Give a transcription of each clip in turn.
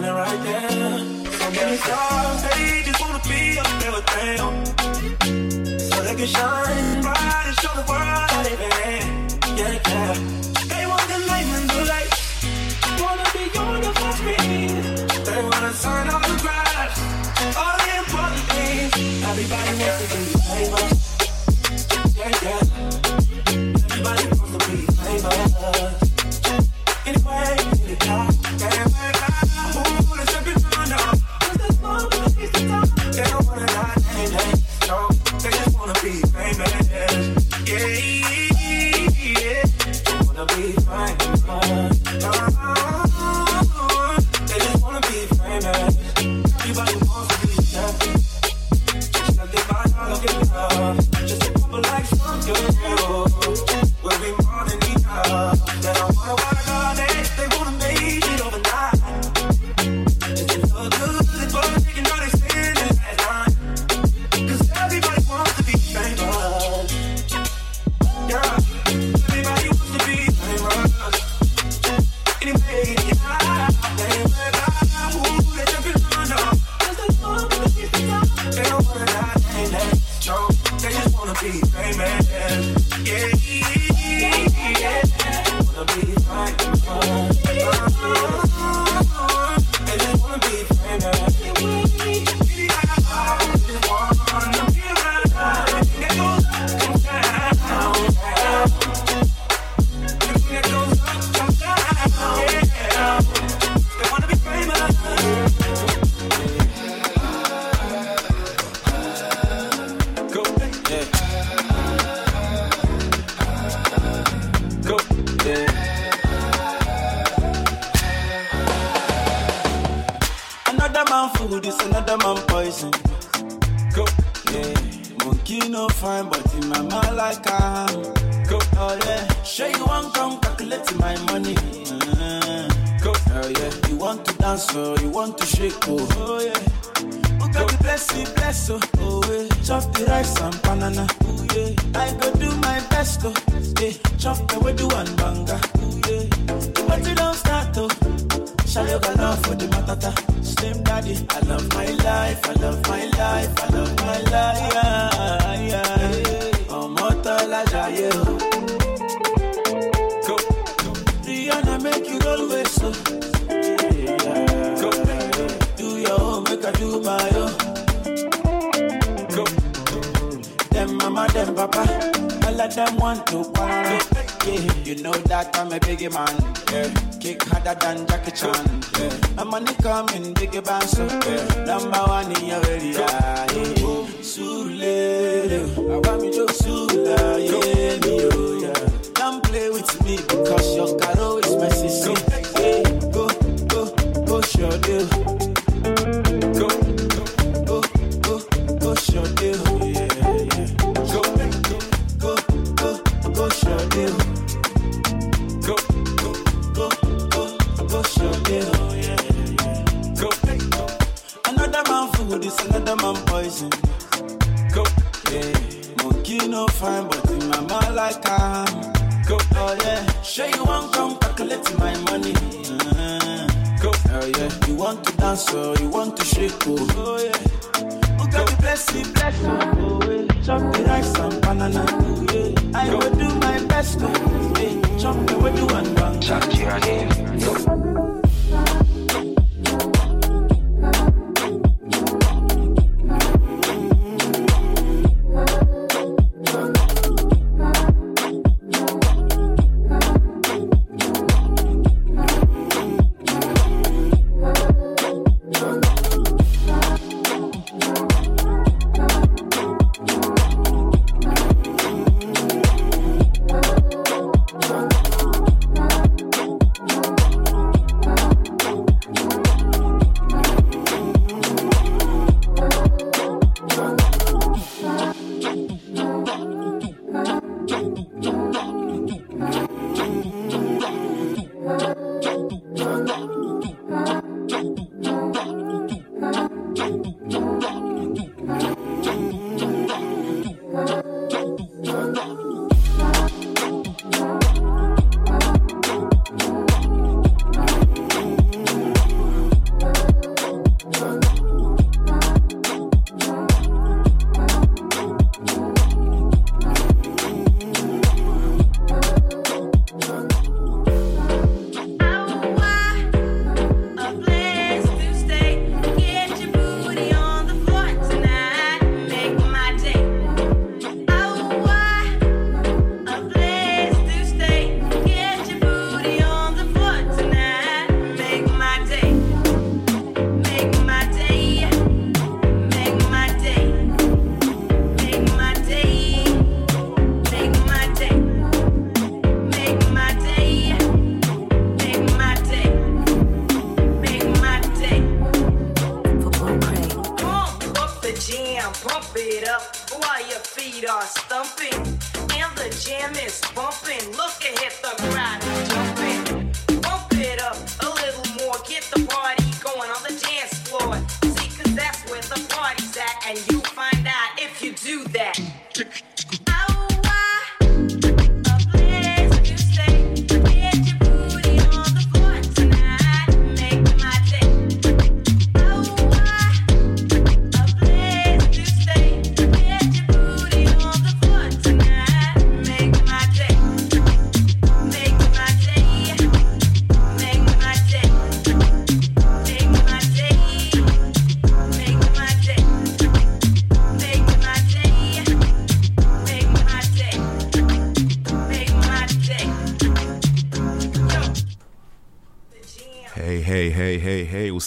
standing right there. So many stars, they just wanna be up there with them. So they can shine bright and show the world how they been. Yeah, yeah. They want the light and the light. Wanna be on the first They wanna sign on the grind. All the important things. Everybody wants to do. Dubai, oh. Go. Them mama, them papa, all of them want to party. Yeah, you know that I'm a big man. Yeah, kick harder than Jackie Chan. Yeah, my money coming, biggie bounce. Yeah, number one in your area. Yeah. Sule, I want me pour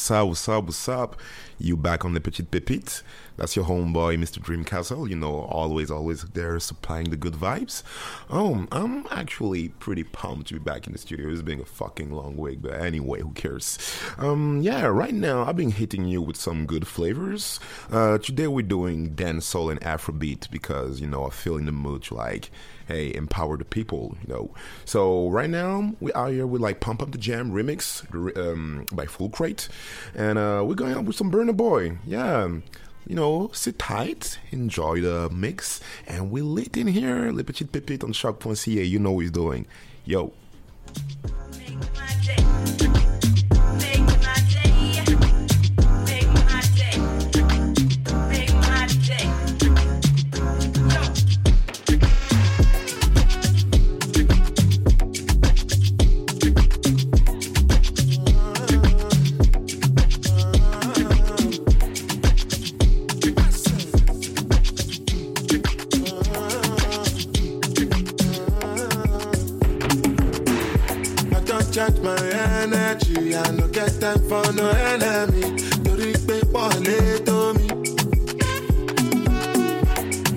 ça ou ça ou ça, you back on les petites pépites. That's your homeboy, Mr. Dreamcastle. You know, always, always there supplying the good vibes. Um, I'm actually pretty pumped to be back in the studio. It's been a fucking long week, but anyway, who cares? Um, yeah, right now I've been hitting you with some good flavors. Uh, today we're doing dancehall and Afrobeat because you know I feel in the mood to like hey, empower the people, you know. So right now we are here with like Pump Up the Jam remix um, by Full Crate, and uh, we're going out with some Burna Boy, yeah. You know, sit tight, enjoy the mix, and we lit in here. Le Petit Pépite on CHOQ.ca. You know what he's doing. Yo. I no get time for no enemy. Torí pé pọ̀lẹ́ tó mi.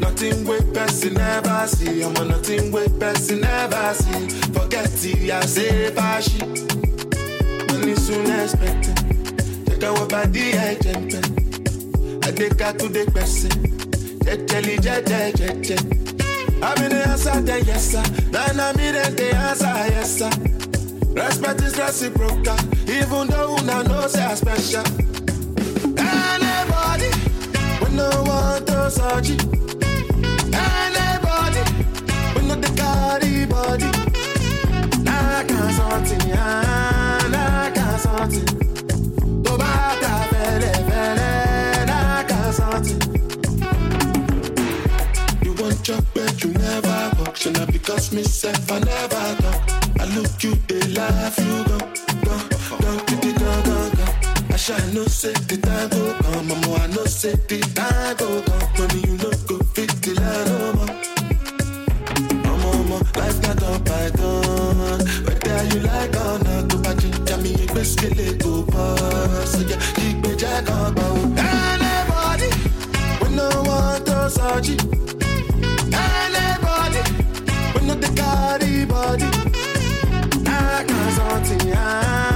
Nothing wey person never see. Ọmọ nothing wey person never see. Forget it, I say fashi. Money soon expected. Jẹ́ káwọ́ bá dí ẹ̀jẹ̀ ń pẹ́. Adéka tún dé pẹ̀sẹ̀. Jẹ́jẹ́lì jẹ́jẹ́ jẹ́jẹ́. Àmì ni answer the yes sir. Nana mi dem dey answer yes sir. Respect is reciprocal, even though una know say I special. Anybody, we no want to search. Anybody, we no the carry body. Nah, can't something, ah, nah, can't something. Nah, can't. You want you never now because me self, I never talk. I look you, they laugh, you go, I shall no say the time come, mama, I know say the go. Money you no go fit the line, no. Mama, mama, life not by done. Whether you like or not, go back to me, you best it, go pass. So yeah, keep me jack on, Anybody, we no want it. Anybody, we no the body. I can't something, I can't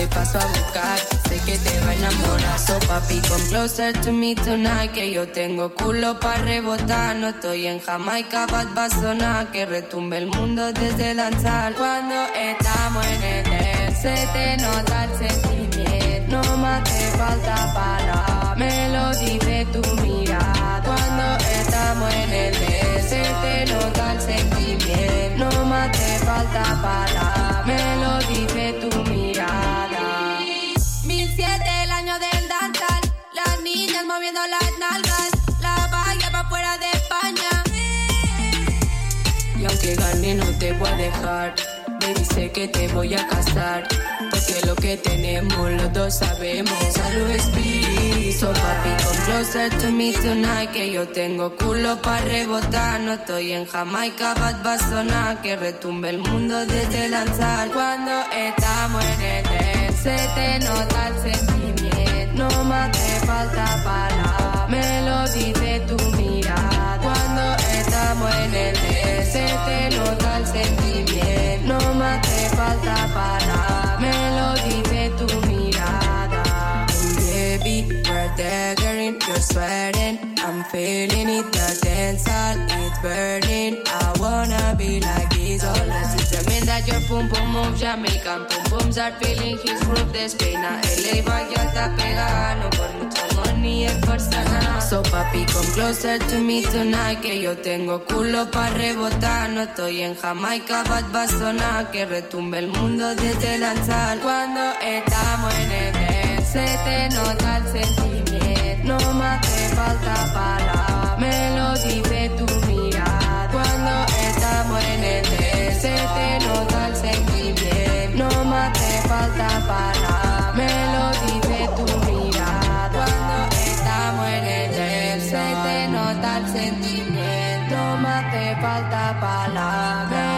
Te paso a buscar, sé que te va a enamorar. So papi, come closer to me tonight. Que yo tengo culo para rebotar. No estoy en Jamaica, bad va a sonar. Que retumbe el mundo desde lanzar. Cuando estamos en el se te nota el sentimiento. No más te falta para me lo dice tu mirada. Cuando estamos en el se te nota el sentimiento. No más te falta para me lo dice tu mirada. 1007 el año del danzal, las niñas moviendo las nalgas, la valla pa' fuera de España. Y aunque gane no te voy a dejar, me dice que te voy a casar. Porque lo que tenemos los dos sabemos. Salud Speedy, so papi, Que yo tengo culo para rebotar. No estoy en Jamaica, bad va. Que retumbe el mundo desde lanzar. Cuando estamos en el air, se te nota el sentimiento. No más te falta para me lo dice tu mirada. Cuando estamos en el air, se te nota el sentimiento. No más te falta para me lo dice tu mirada. Baby, girl, dagger in your sweating. I'm feeling it, the dance hall, it's burning. I wanna be like this all Las tell that your pum pum move Jamaican pum pums are feeling his groove Despena, LA vaya está pegada No por mucho money es nada So papi come closer to me tonight Que yo tengo culo pa' rebotar No estoy en Jamaica, bad va Que retumbe el mundo desde lanzar Cuando estamos en el se te nota el. No me hace falta palabras, me lo dice tu mirada. Cuando estamos en el se te nota el sentimiento. No me hace falta palabras, me lo dice tu mirada. Cuando estamos en el se te nota el sentimiento. No me hace falta palabras,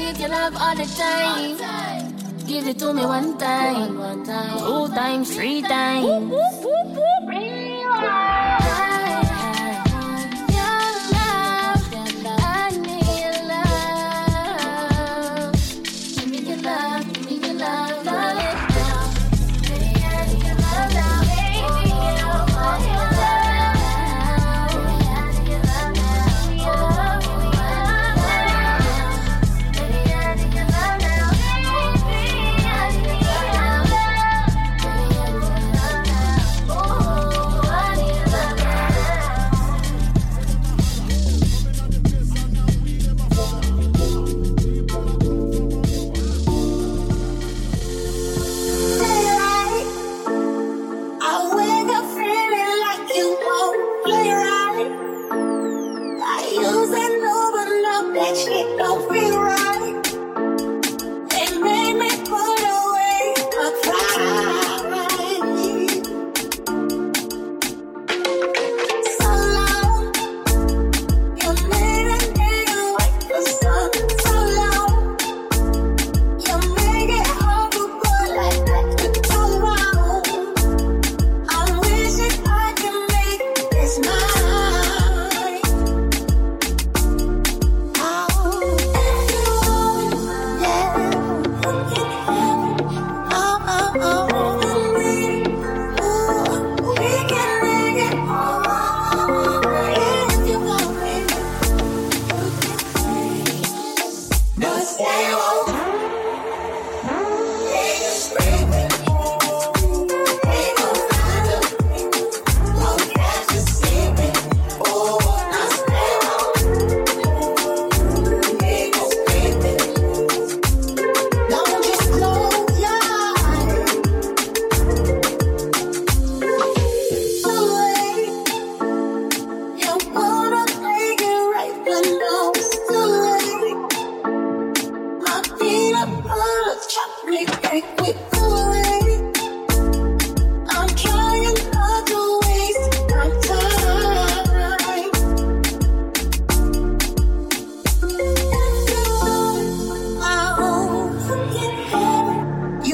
need your love all the time. Give it to me one time, two times, three times.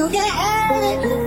you get it.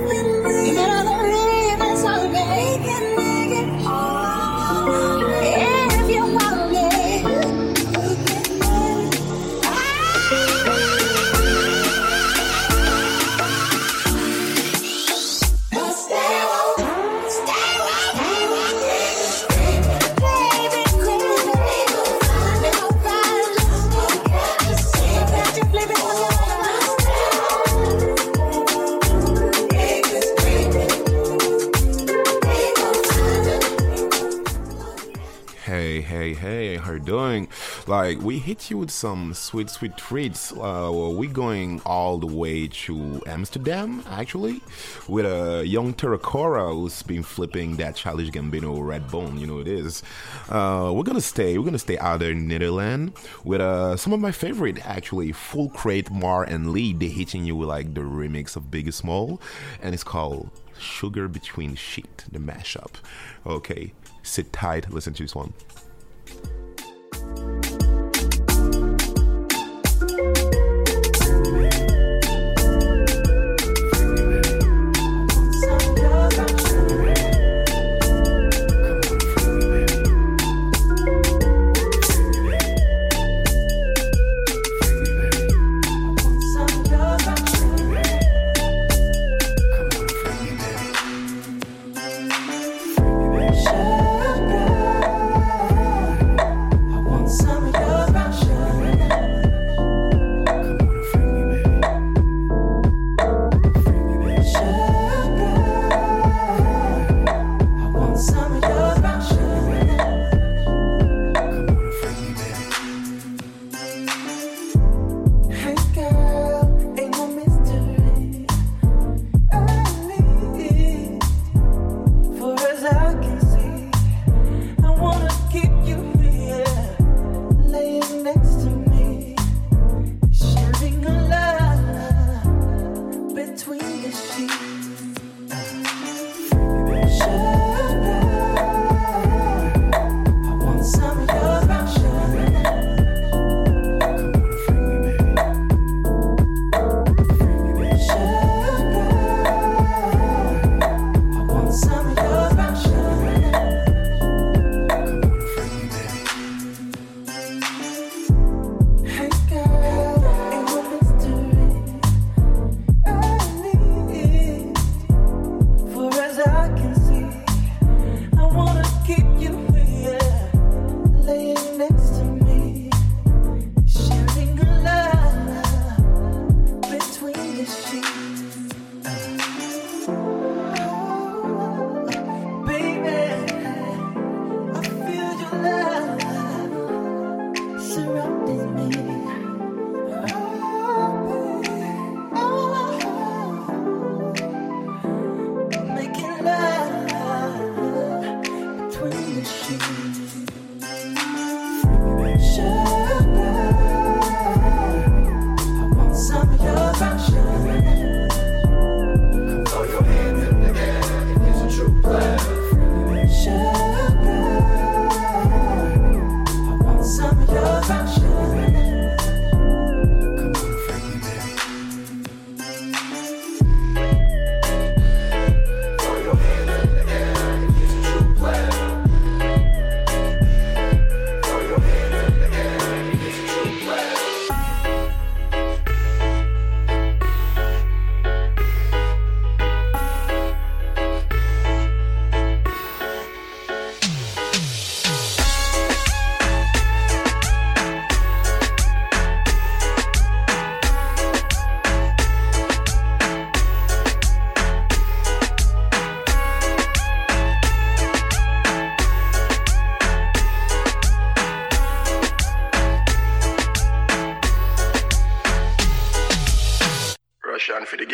we hit you with some sweet, sweet treats. Uh, we're going all the way to Amsterdam, actually, with a young Terracora who's been flipping that childish Gambino red bone. You know what it is. Uh, we're gonna stay. We're gonna stay out there in Netherlands with uh, some of my favorite, actually, Full Crate, Mar and Lee. They hitting you with like the remix of Biggie Small, and it's called Sugar Between Sheet, the mashup. Okay, sit tight. Listen to this one.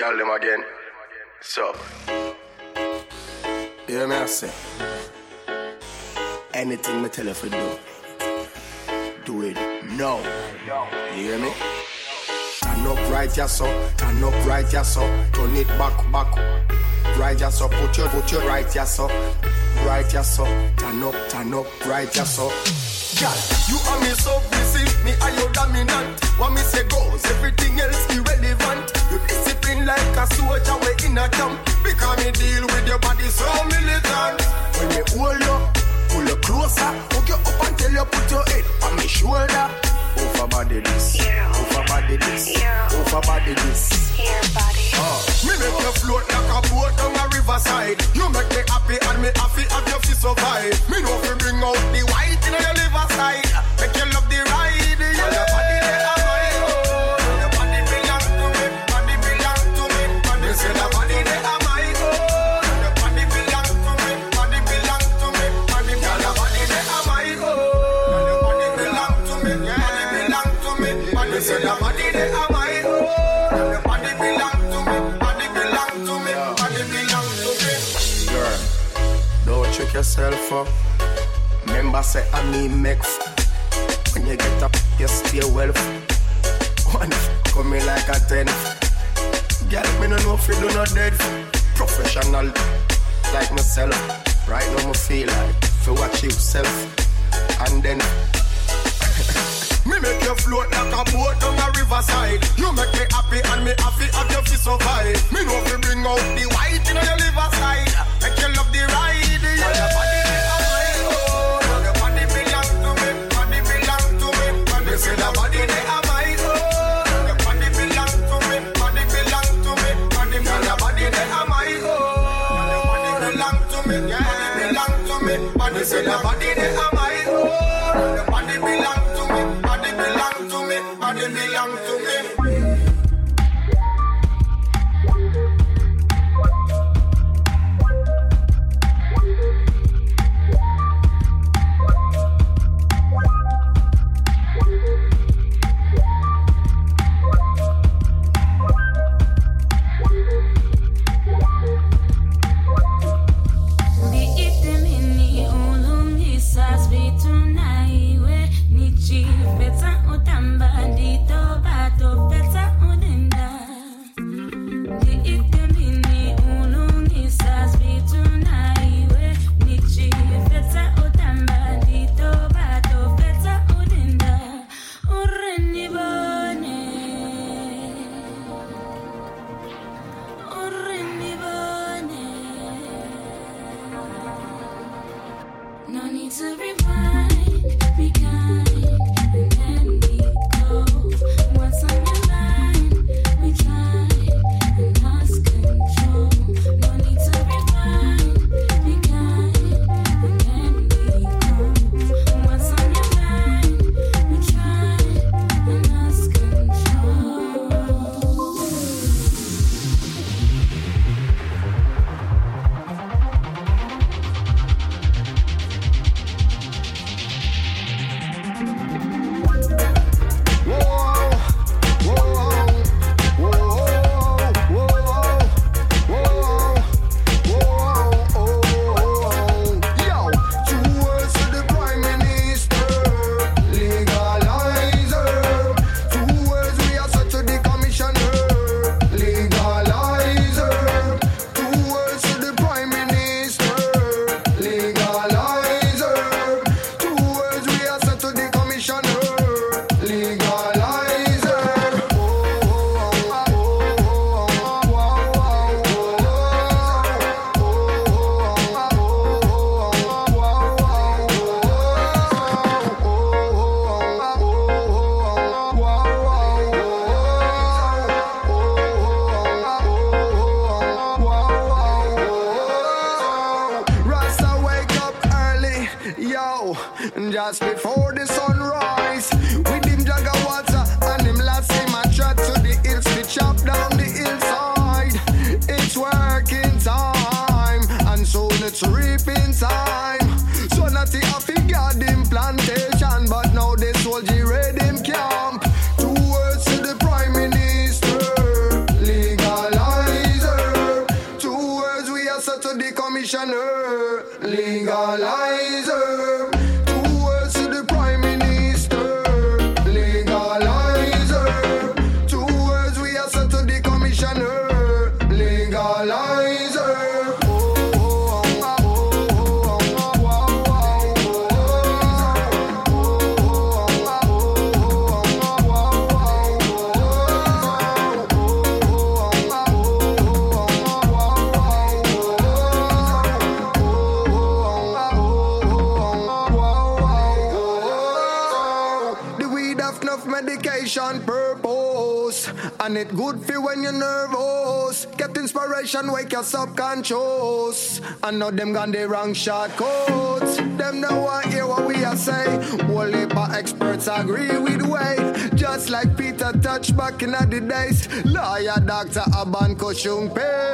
girl them again. yourself up. Remember, say, I need make f- When you get up, you stay well. One call me like a ten. F- Girl, me no know if you do not dead. F- Professional, like myself. Right now, me feel like to watch yourself. And then. Me make you float like a boat on a riverside. You make me happy and me happy, Have you feel so high? Me know if you bring out the white in your liver side. like your subconscious. I know them gone the wrong shortcuts. Them know what hear what we are say. Whole heap experts agree with way. Just like Peter Tosh back in the days. Lawyer, doctor, Aban Koshung pay.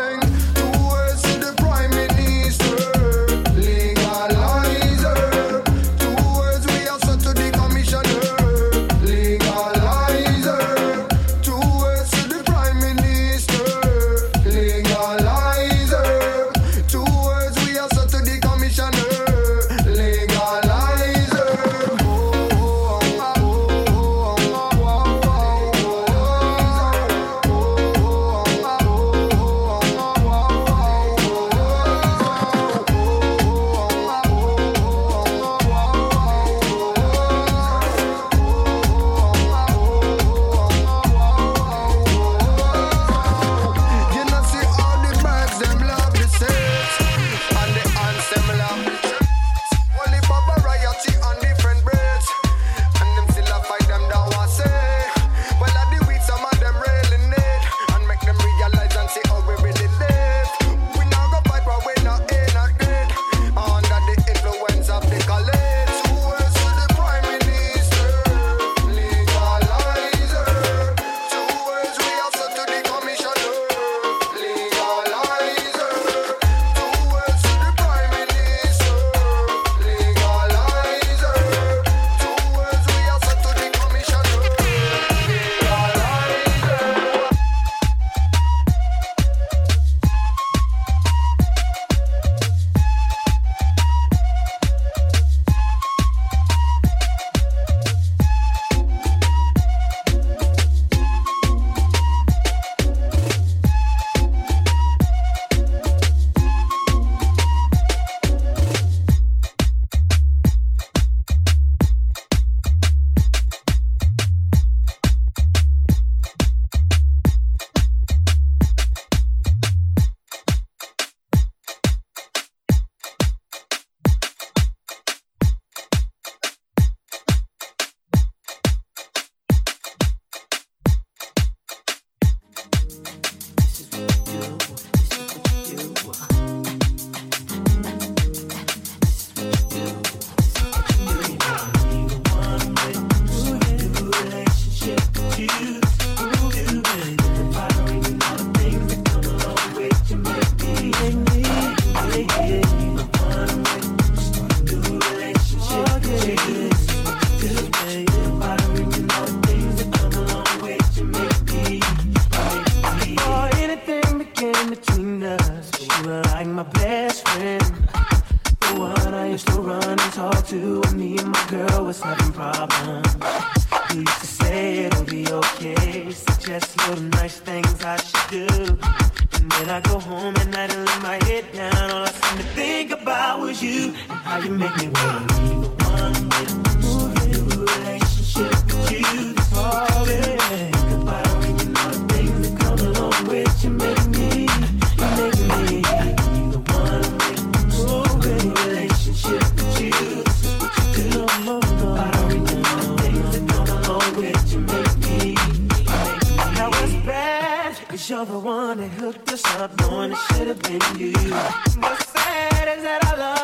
Cause you're the one that hooked us up, knowing it should have been you. What's sad is that I love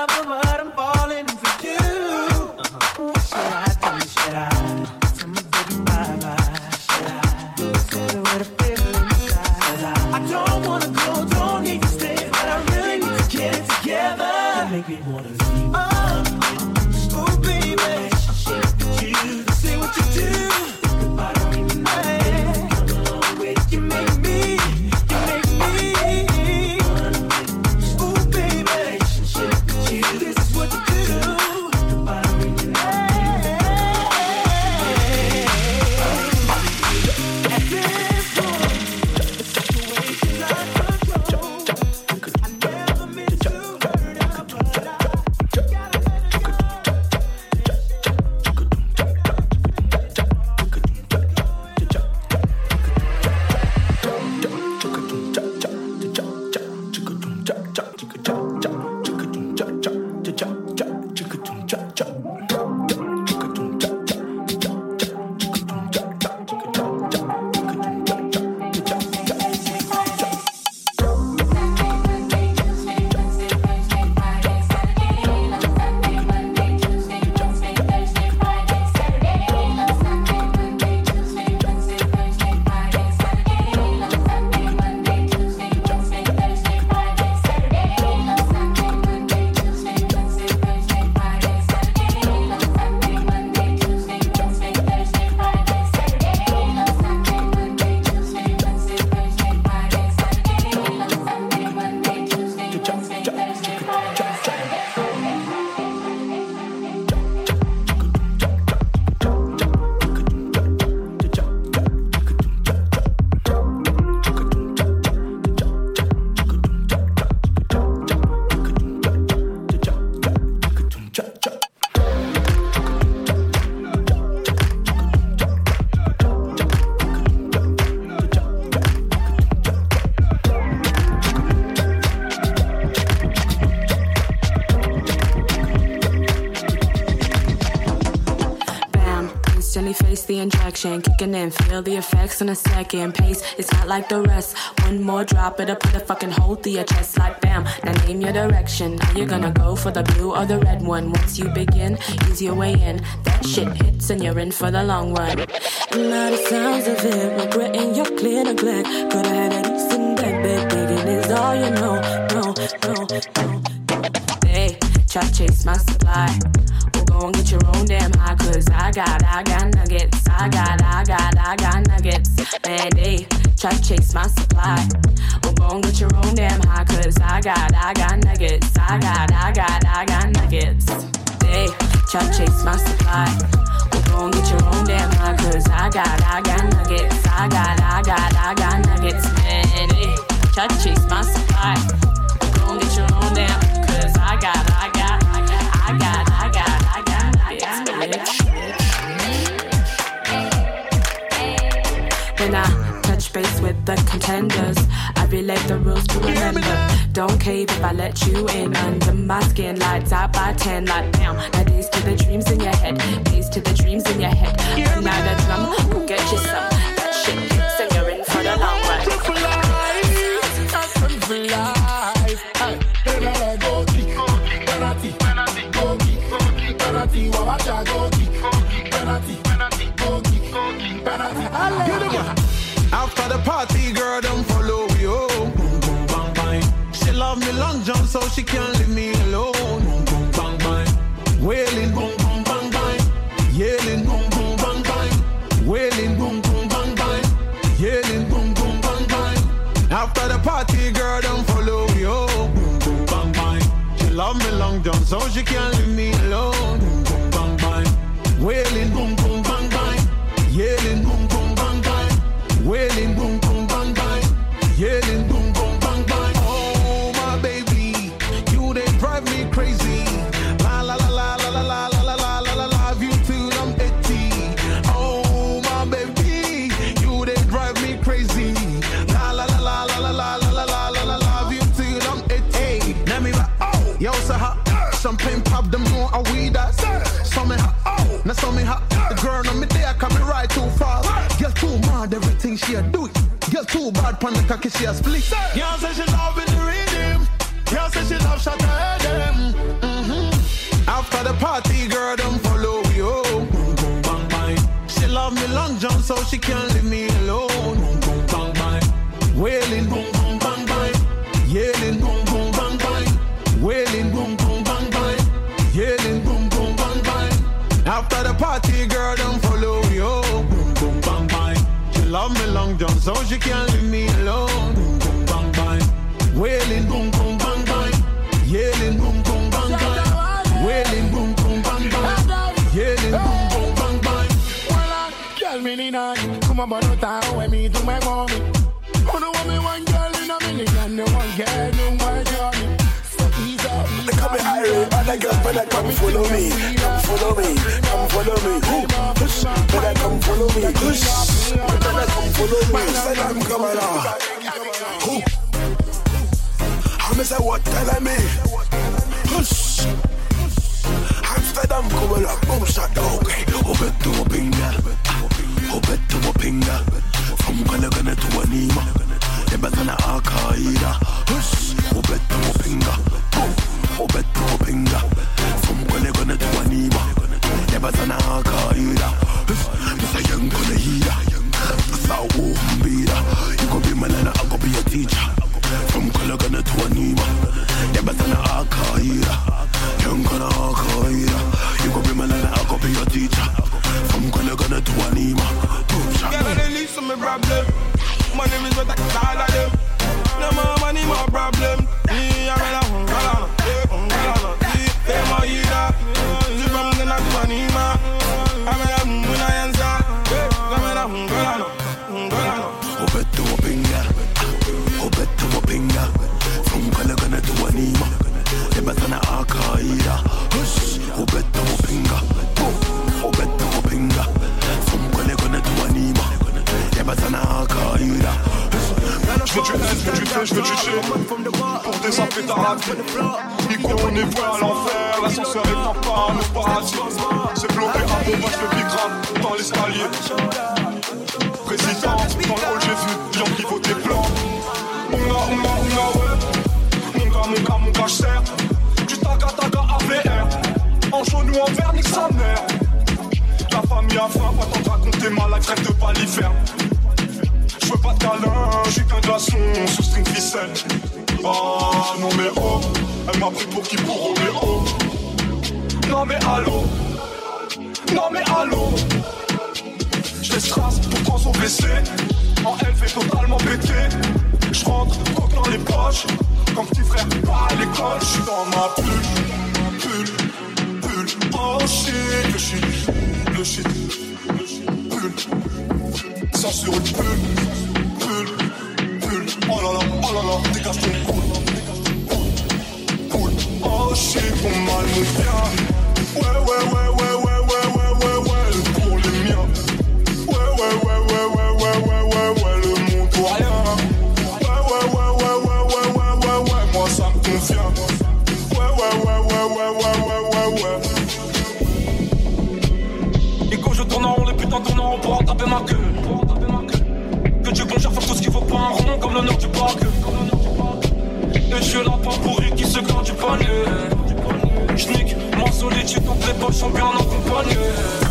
section kicking in. Feel the effects on a second pace. It's not like the rest. One more drop, it'll put a fucking hole through your chest like bam. Now name your direction. Are you gonna go for the blue or the red one? Once you begin, ease your way in. That shit hits and you're in for the long run. Now the sounds of it, regretting your clear neglect. Could've had a decent bed, bed digging is all you know. No, no, no. They try to chase my supply. And get your own damn high, cause I got, I got nuggets. I got, I got, I got nuggets. Man, they try to chase my supply. Well, go and get your own damn high, cause I got, I got nuggets. I got, I got, I got nuggets. They try to chase my supply. Well, go and get your own damn high, cause I got, I got nuggets. I got, I got, I got nuggets. Man, they try to chase my supply. Well, go and get your own damn, cause I got, I got, the contenders, I relate the rules to remember. Don't cave if I let you in under my skin. Lights out by 10, like bam. Now days to the dreams in your head, days to the dreams in your head. Now the drum, go get you some. Jump, so she can't leave me alone. Boom, boom, bang, bang. Wailing, boom, boom, bang, bang. Yelling, boom, boom, bang, bang. Wailing, boom, boom, bang, bang. Yelling, boom, boom, bang, bang. After the party, girl, don't follow me home. Boom, boom, bang, bang. She love me long jump, so she can't leave me alone. Boom, boom, bang, bang. Wailing, boom, bad, pan the cocky, she a split. Girl say she love in the rhythm. Girl say she love shot her them. Mm-hmm. After the party, girl, them follow we home. She love me long jump, so she can't leave me jump, so she can't leave me alone. Boom, boom, bang, bang. Wailing, boom, boom, bang, bang. Yelling, boom, boom, bang, bang. Eh? Wailing, boom, boom, bang, bang. Yelling, boom, boom, bang, bang. Uh, girl, me need a Come on, but no time me do my mommy. Know what me one girl in a million, the one girl Better girl, better come follow me. Come follow me. Come follow me. Who? but I come follow me. Push. I come follow me. I said I'm coming on. Who? I'm say what tell me. Push. Amsterdam kommer up, oh, boomshot, okay. Open to a pinga, open to a pinga. From gonna gonna to a nima, never gonna akaida. Hush, open to a pinga, boom. Obet to pinga Some gonna gonna do a niba Never sana kaida Mr. Young gonna hear Mr. Umbira You go be my nana, I go be your teacher. From gonna gonna do a niba Never sana kaida Young gonna kaida You go be my nana, I go be your teacher. From gonna gonna do a niba Gotta release problem. My name is what I can all of them. No more money, more problems. Tema ira Zipa mdena kumanima Amela muna yanza Kamela mungolano Mungolano Ubetu wapinga Ubetu wapinga Funkala gana tuwanima Lima sana akaira Hush. Ubetu wapinga veux du S, je veux du T, je veux du G. Pour désaper ta raterie. Nico, on est voué à l'enfer. L'ascenseur est en panne au paradis. C'est bloqué à bombage de bigramme dans l'escalier. Président, dans le hall, j'ai vu gens qui votaient blanc. Onga, onga, onga, ouais. Mon gars, mon gars, mon gars, je sers. Du taga, taga, AVR. En jaune ou en vert, nique sa mère. La famille a faim, pas tant de raconter ma life, rêve de palifère. Je veux pas de câlin, suis qu'un glaçon sous string ficelle. Ah non mais oh, elle m'a pris pour qui pour Roméo. Non mais allô, non mais allô. Je les strass pour prendre son WC. En LV totalement pété. Je rentre, coque dans les poches. Comme petit frère, pas à l'école. Je suis dans ma bulle, bulle, bulle. Oh shit, le shit, le shit. Sans sur Censuré, pull, pull, pull. Oh là là, oh là là, dégage ton coude. Coude. Oh shit, mon mal me vient. Comme l'honneur du parc. Et je pas pourri qui se garde du panier. J'nique ma solitude dans les poches sont bien accompagnés.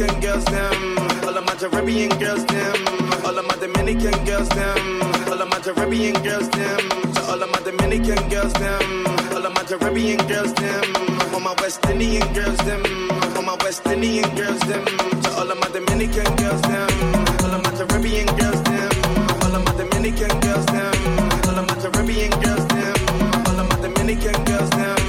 Dominican girls, them. All of my Caribbean girls, them. All of my Dominican girls, them. All of my Caribbean girls, them. To all of my Dominican girls, them. All of my Caribbean girls, them. All my West Indian girls, them. All my West Indian girls, them. To all of my Dominican girls, them. All of my Caribbean girls, them. All of my Dominican girls, them. All of my Caribbean girls, them. All of my Dominican girls, them.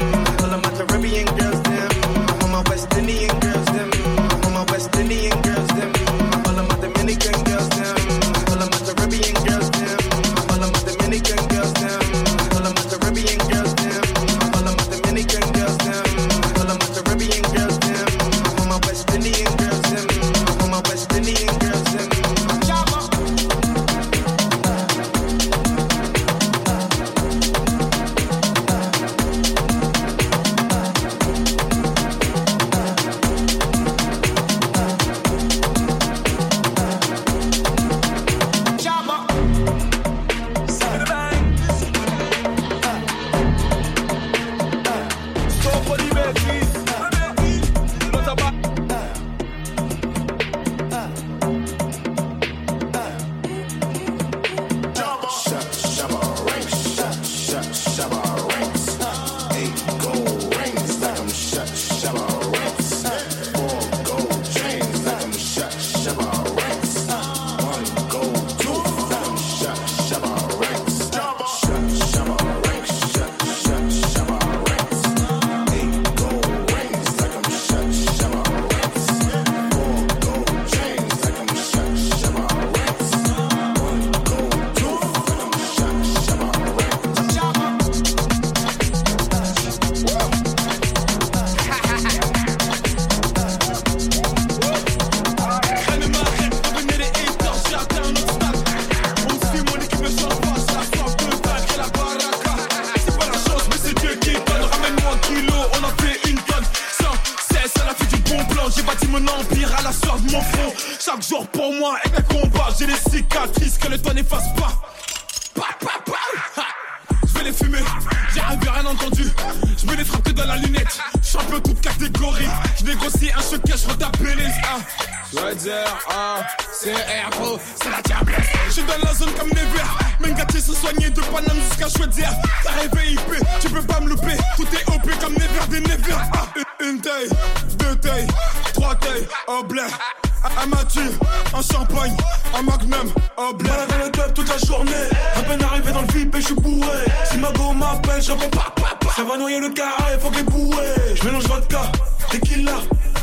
Un mature, un champagne, un magnum, blé. Malade dans le club toute la journée. À peine arrivé dans le VIP et je suis bourré. Si ma go m'appelle, je réponds pas, pas. Ça va noyer le carré, faut qu'elle bourré. Je mélange vodka, tequila.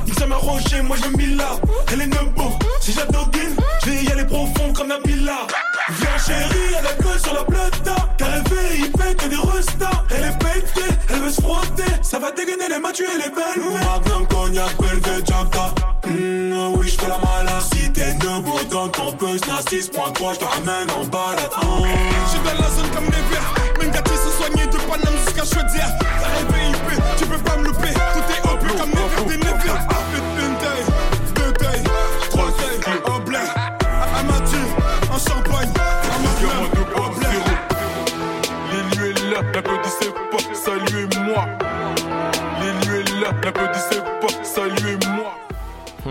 Nique ça m'a moi je mille là. Elle est nebo, si j'adodine, je vais y aller profond comme Nabila. Viens chérie, elle a gueule sur la plata. Rêvé, il pète des restas. Elle est pétée, elle veut se frotter. Ça va dégainer les matchs et les belles. Magnum, cognac, Belvé, Jacka. Hmm, oui, je fais la malade. Si t'es debout dans ton buzz, n'a 6.3, je te ramène en balade. Oh. Je suis dans la zone comme Never. Mes gâtés sont soignés de Paname jusqu'à Chaudière.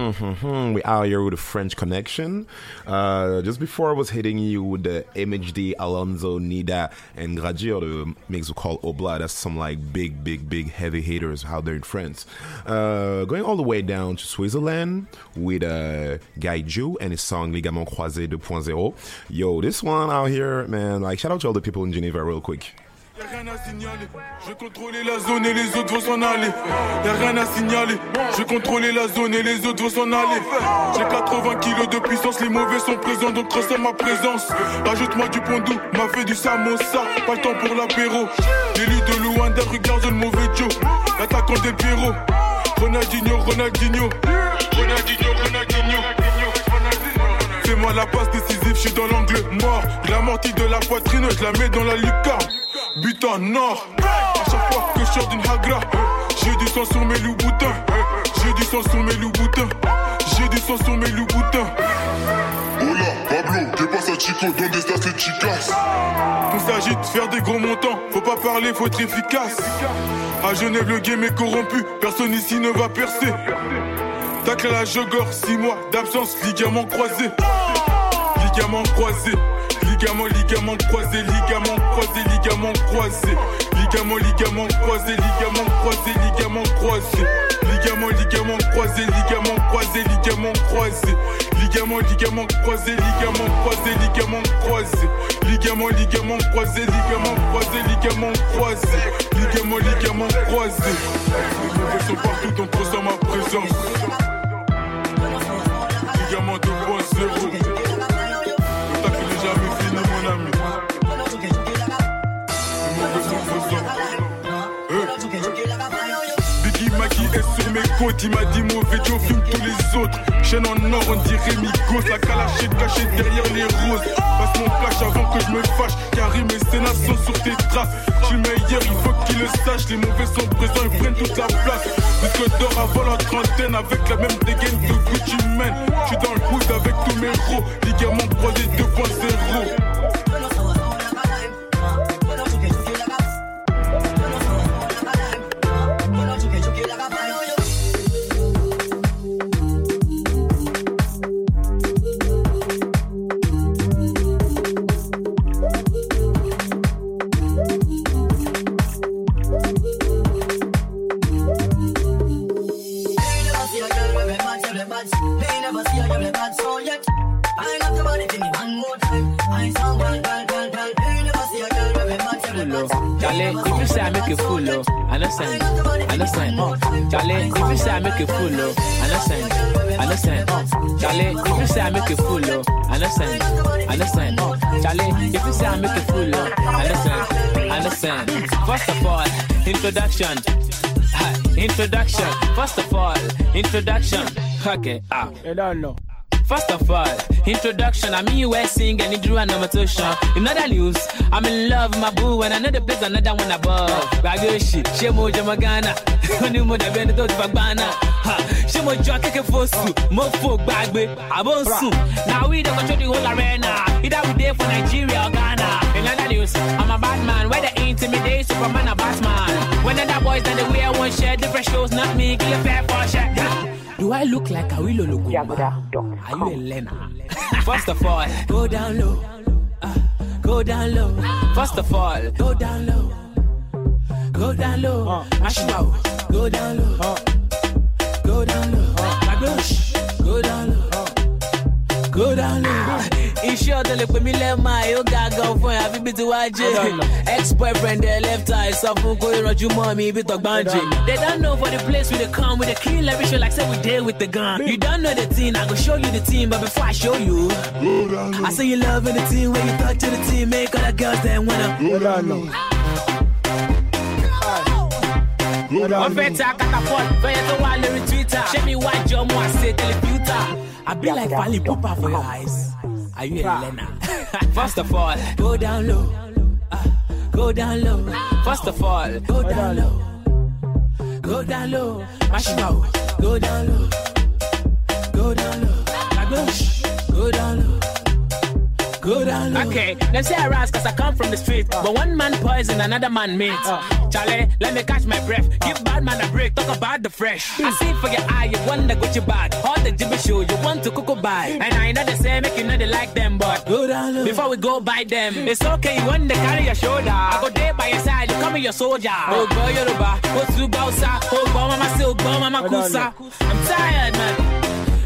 Hmm, hmm, hmm. We are here with a French connection. Uh, just before I was hitting you with the MHD, Alonzo, Nida, and Gradio, the mix we call Obla. That's some like big, big, big heavy hitters out there in France. Uh, going all the way down to Switzerland with uh, Guy Ju and his song Ligament Croisé 2.0. Yo, this one out here, man, like shout out to all the people in Geneva real quick. Y'a rien à signaler, je contrôler la zone et les autres vont s'en aller. Y'a rien à signaler, je contrôler la zone et les autres vont s'en aller. J'ai 80 kilos de puissance, les mauvais sont présents donc ressens ma présence. Ajoute-moi du pondou, m'a fait du samosa, pas le temps pour l'apéro. L'élu de Luanda, regarde le mauvais Joe, l'attaquant des Pierrot. Ronaldinho, Ronaldinho, Ronaldinho, Ronaldinho. La passe décisive, je suis dans l'angle mort. L'amorti de la poitrine, je la mets dans la lucarne. But en or. À chaque fois que je sors d'une hagra, j'ai du sang sur mes loups boutins. J'ai du sang sur mes loups boutins. J'ai du sang sur mes loups boutins. Hola, Pablo, ¿qué pasa chico? ¿Dónde estás les chicas? On s'agite, faire des gros montants. Faut pas parler, faut être efficace. À Genève, le game est corrompu. Personne ici ne va percer. Tacle à la jogor, 6 mois d'absence, ligament croisé. Ligament croisé. Ligament, ligament croisé, ligament croisé, ligament croisé. Ligament, ligament croisé, ligament croisé, ligament croisé. Ligament, ligament croisé, ligament croisé, ligament croisé. Ligament, ligament croisé, ligament croisé, ligament croisé. Ligament, ligament croisé, ligament croisé, ligament croisé. Ligament, croisé. Ligament 2.0. côtes, il m'a dit mauvais Joe fume tous les autres. Chaîne en or, on dirait Migos, la calachée cachée derrière les roses. Passe mon flash avant que je me fâche, Karim et Sénat sont sur tes traces. Je suis le meilleur, il faut qu'ils le sachent. Les mauvais sont présents, ils prennent toute la place. Disque d'or avant la trentaine, avec la même dégaine que Gucci Mane. Je suis dans le hood avec tous mes gros, ligament croisé 2.0. introduction. Ha, Introduction. First of all, introduction. Okay, ah. You don't know. First of all, introduction. I mean, you were sing and you drew an imitation. In other news, I'm in love with my boo and I know the place another one above. Bagoshi, Shemo Jamagana, Honeymoon, the Benito Bagbana. Shemo Jockey Fosu, Mofo Bagbe, Abonsu. Now we don't control the whole arena. Either we there for Nigeria or Ghana. In other news, I'm a bad man. Where intimidate Superman or Batman. When other boys that they wear one shirt, different shows, not me, kill a fair for shirt. Do I look like a Willow Lugumba? Are you a Lena? First of all, go down low. Uh, go down low. First of all, go down low. Go down low. Uh, Mash it out. Go down low. Uh, go down low. Uh, like bush. Go down low. Go down low. Ah. Iṣẹ́ ọ̀dọ́ lè pè mí lẹ́ẹ̀ma yóò ga gan fún ẹ̀ àfi bí ti wá jẹ́. Ex-boyfriend ẹ̀ left eye sọ fún kó ìrànjú mọ́ mi ibi tọ̀gbọ́n jẹ. They don't know for the place we dey come, we dey kill every show like say we dey with the gun. You don't know the thing, I go show you the team, but before I show you, I say you love the team when you touch to the team, make all the girls them wanna. wọ́n fẹ́ ta catapult fẹ́yẹ tó wà lórí twitter ṣé mi wá jọ mú àṣẹ tẹlifíútà i be like fali pupa for your eyes. Are you a learner. first of all. Go down low. Uh, go down low. First of all. Go down low. Go down low. Out go down low. Go down low. Go down low Go down low. Okay, them say I rise cause I come from the street. But one man poison, another man meat. Uh. Charlie, let me catch my breath. Give bad man a break, talk about the fresh. I see for your eye, you wonder what you bag. All the jibber show, you want to cook buy. And I know they say, make you know they like them, but go down low. Before we go buy them, it's okay, you want to carry your shoulder. I go there by your side, you call me your soldier. Oh, boy, Yoruba, oh, to Bausa, oh, boy, mama, still, boy, mama, Kusa. I'm tired, man.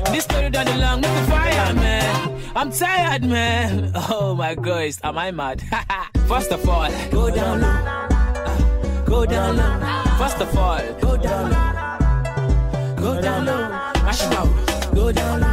This story done the long with the fire, man. I'm tired, man. Oh my gosh, am I mad? First of all, go down low. Uh, Go down low. First of all, go down low. Go down low. Mash it out. Go down low.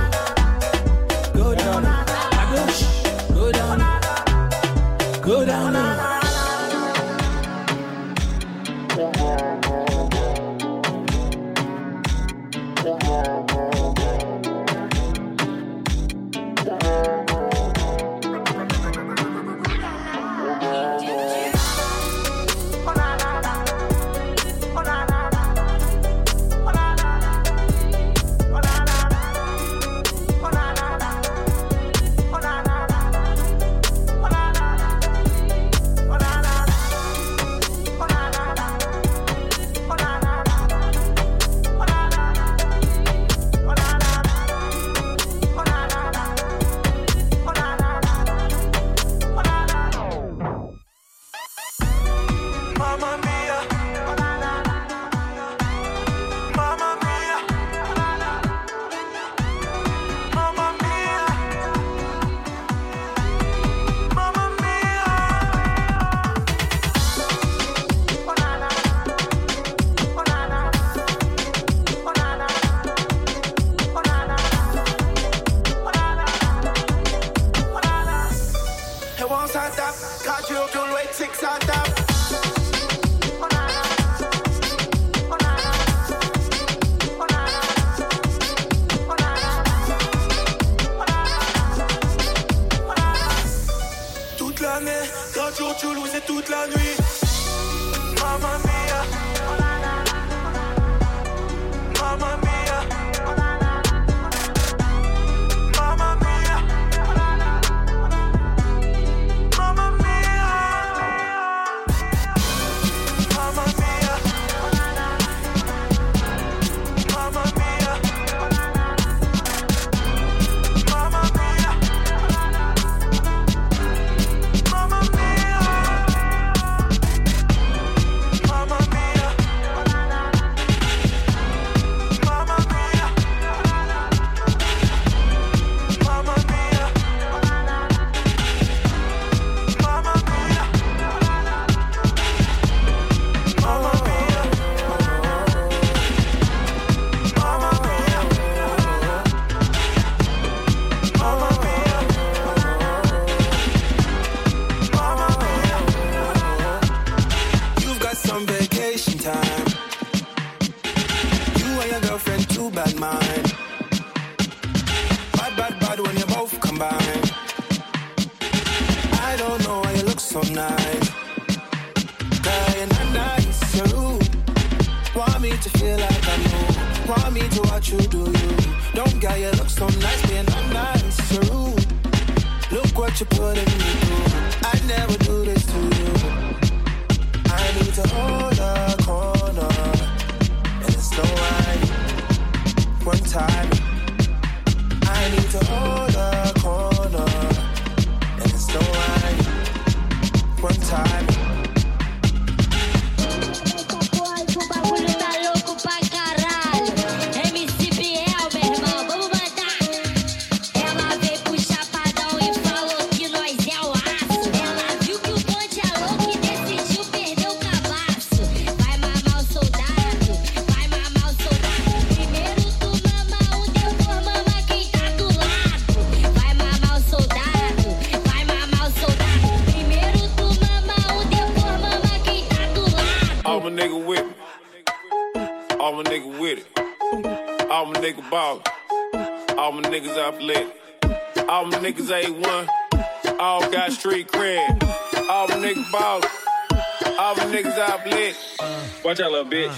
Watch out, little bitch.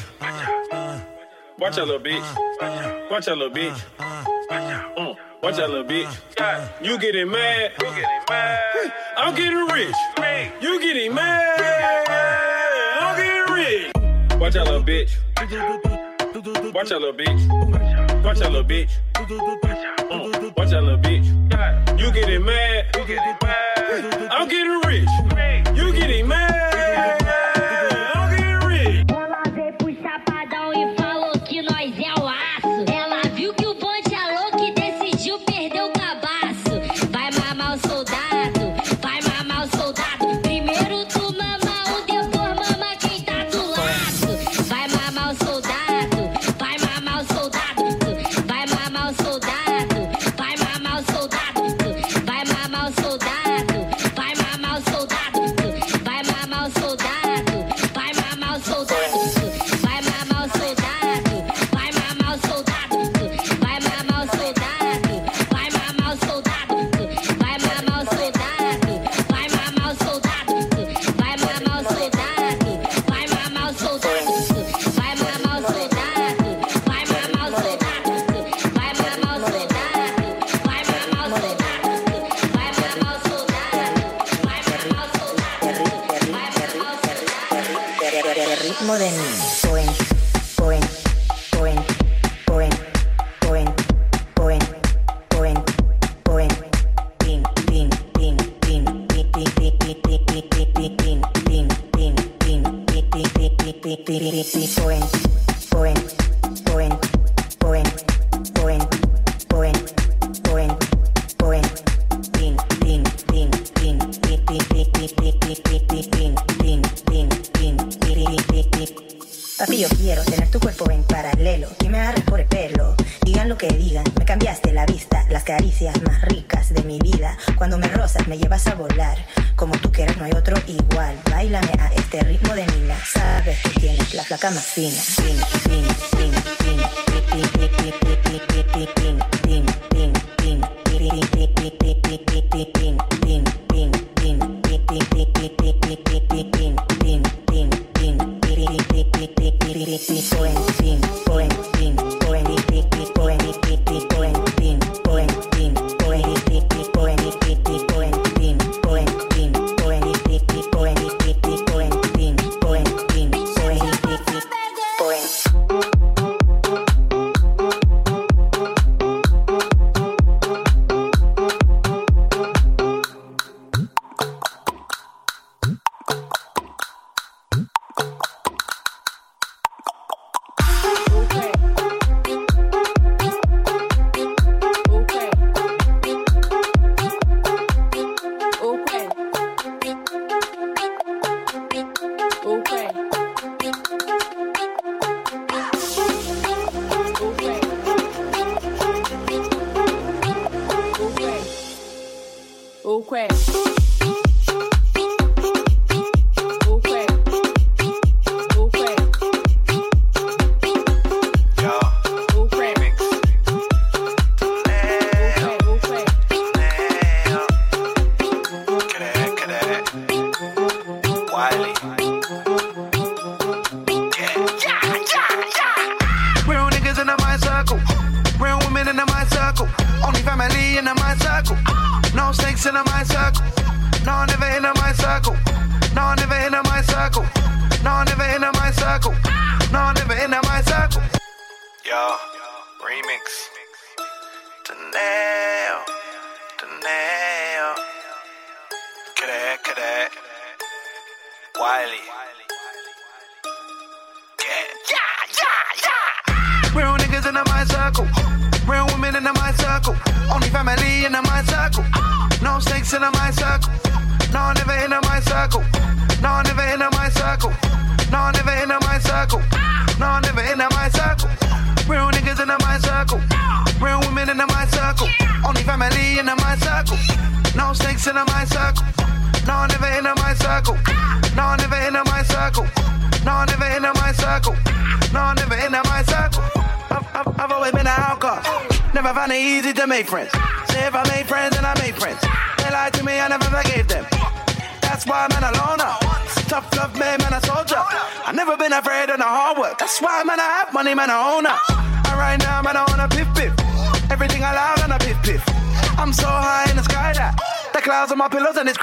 Watch out, little bitch. Watch out, little bitch. Mm. Watch out, little bitch. You getting mad. I'm getting rich. You getting mad. I'm getting rich. Watch out, little bitch. Watch out, little bitch. Watch out, little bitch. Mm. Watch out, little bitch. You getting mad.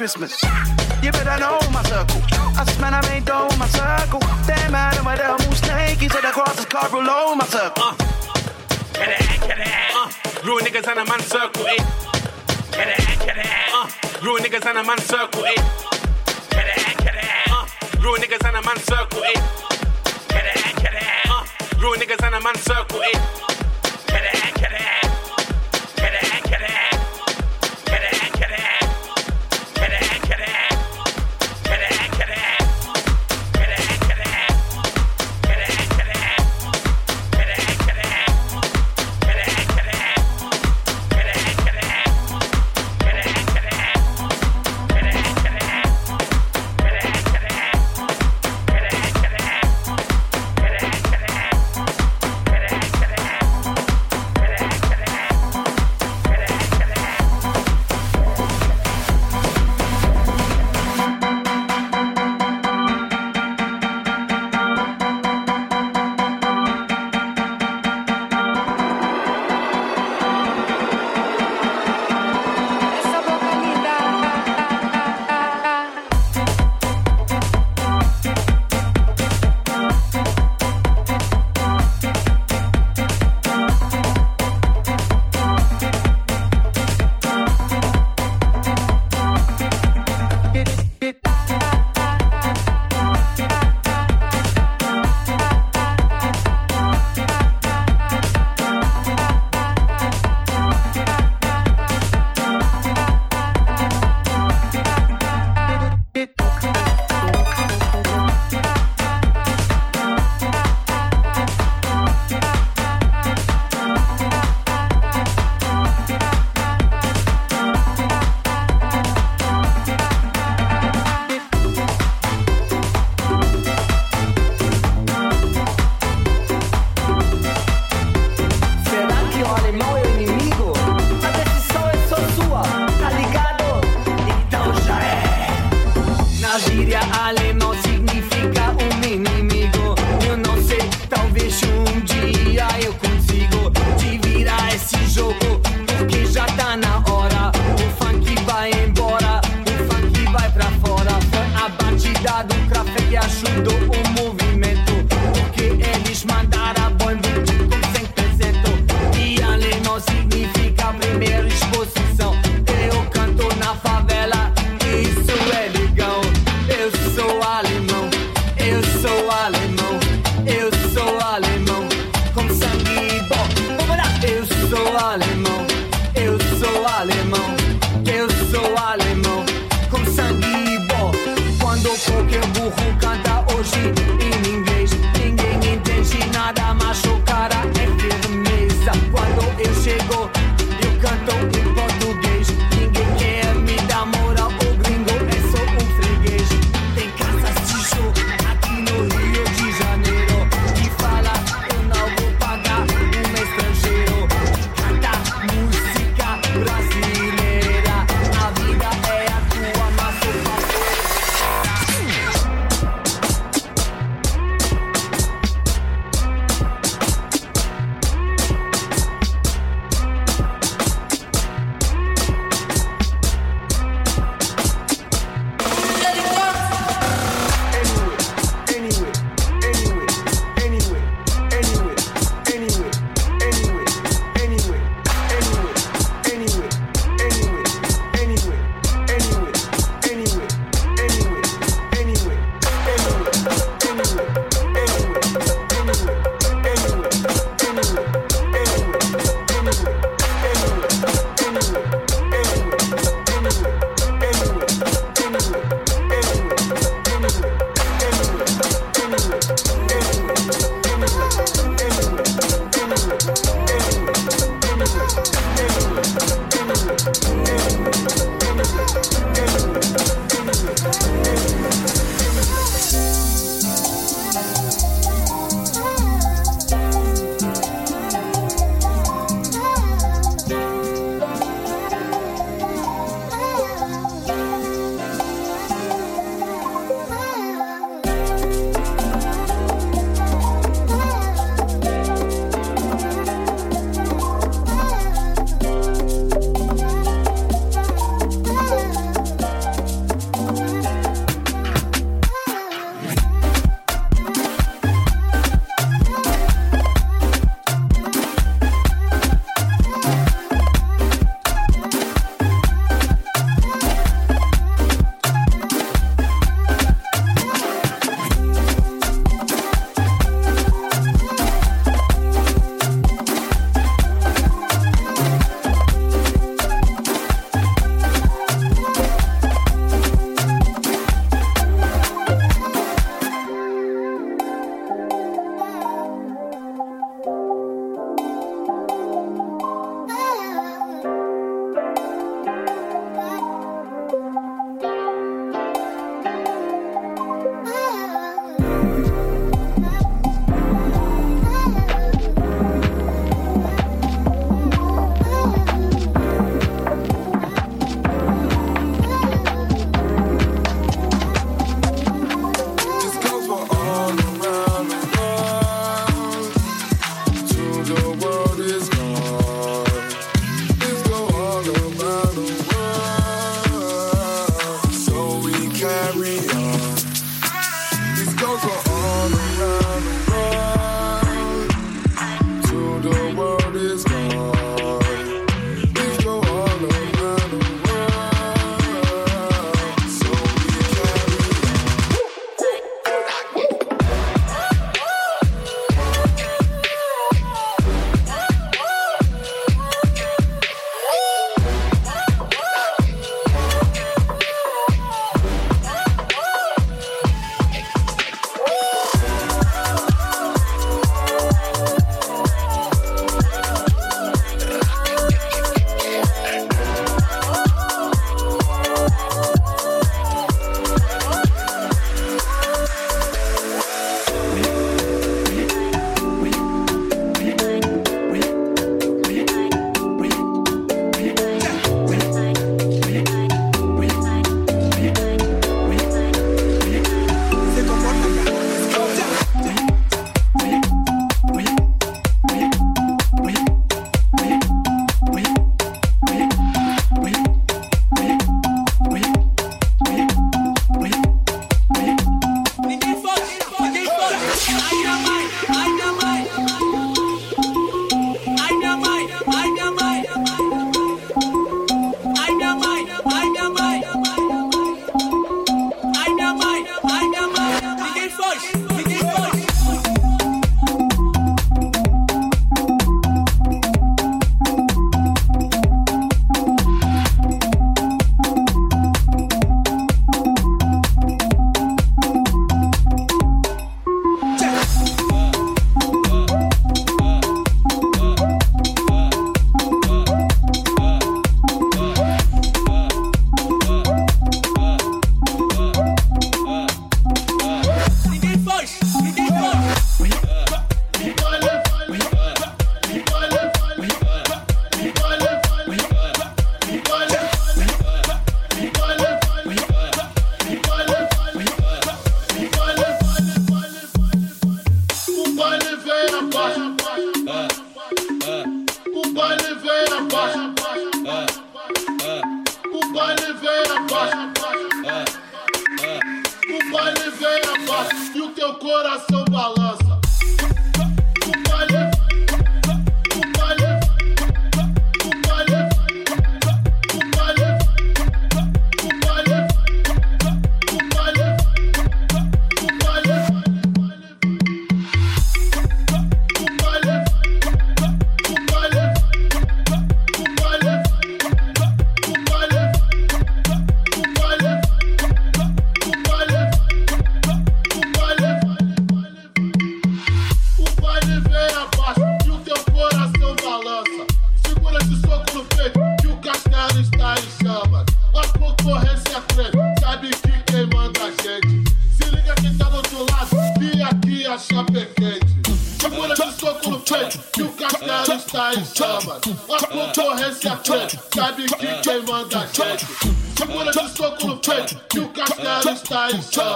Christmas. You better know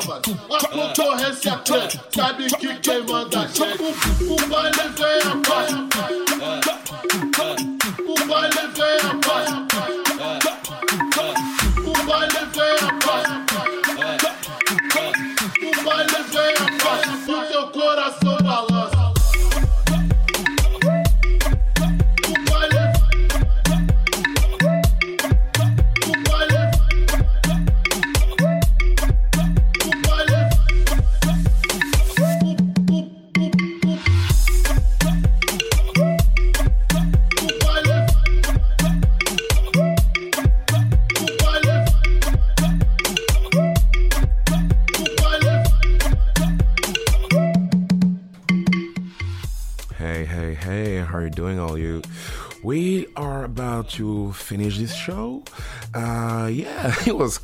está em chamas. A concorrência treme, sabe que quem manda a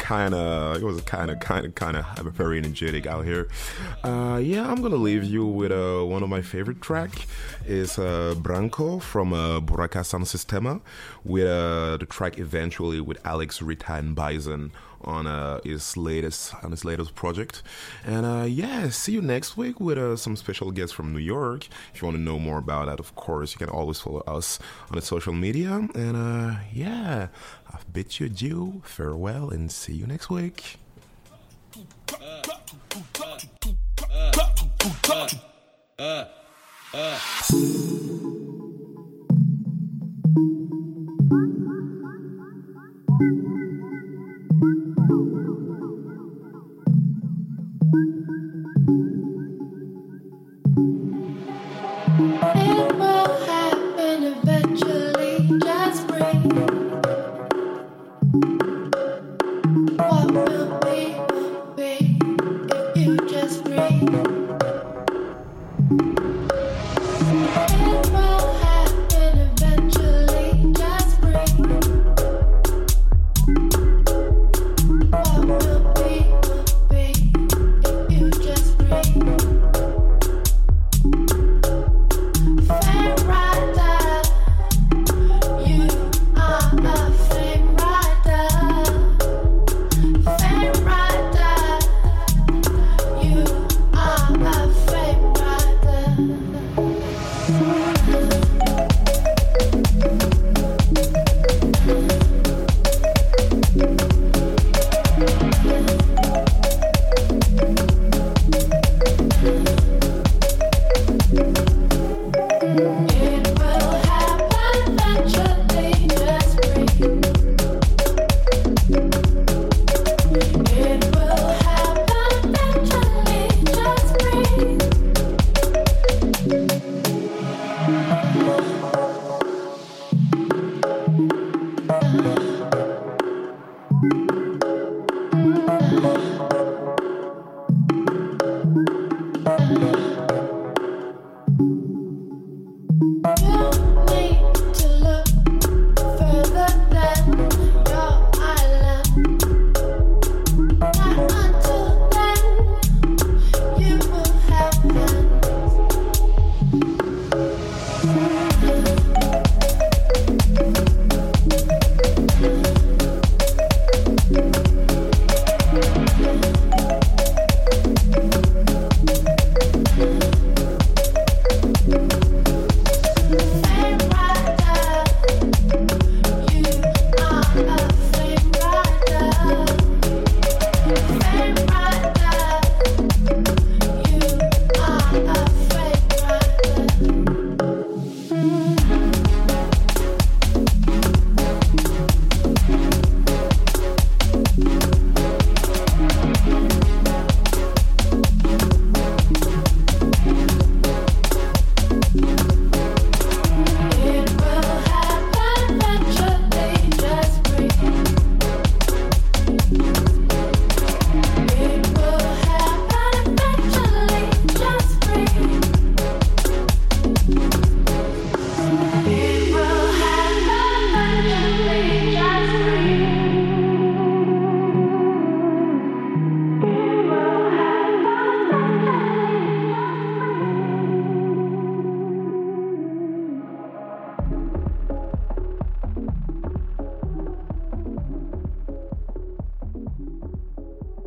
kind of, it was kind of, kind of, kind of very energetic out here. Uh, yeah, I'm gonna leave you with uh, one of my favorite track. Is uh, Branko from uh, Buraka Som Sistema with uh, the track eventually with Alex Rita and Bison on uh, his latest on his latest project. And uh, yeah, see you next week with uh, some special guests from New York. If you want to know more about that, of course, you can always follow us on the social media. And uh, yeah, I bid you adieu, farewell, and see you next week.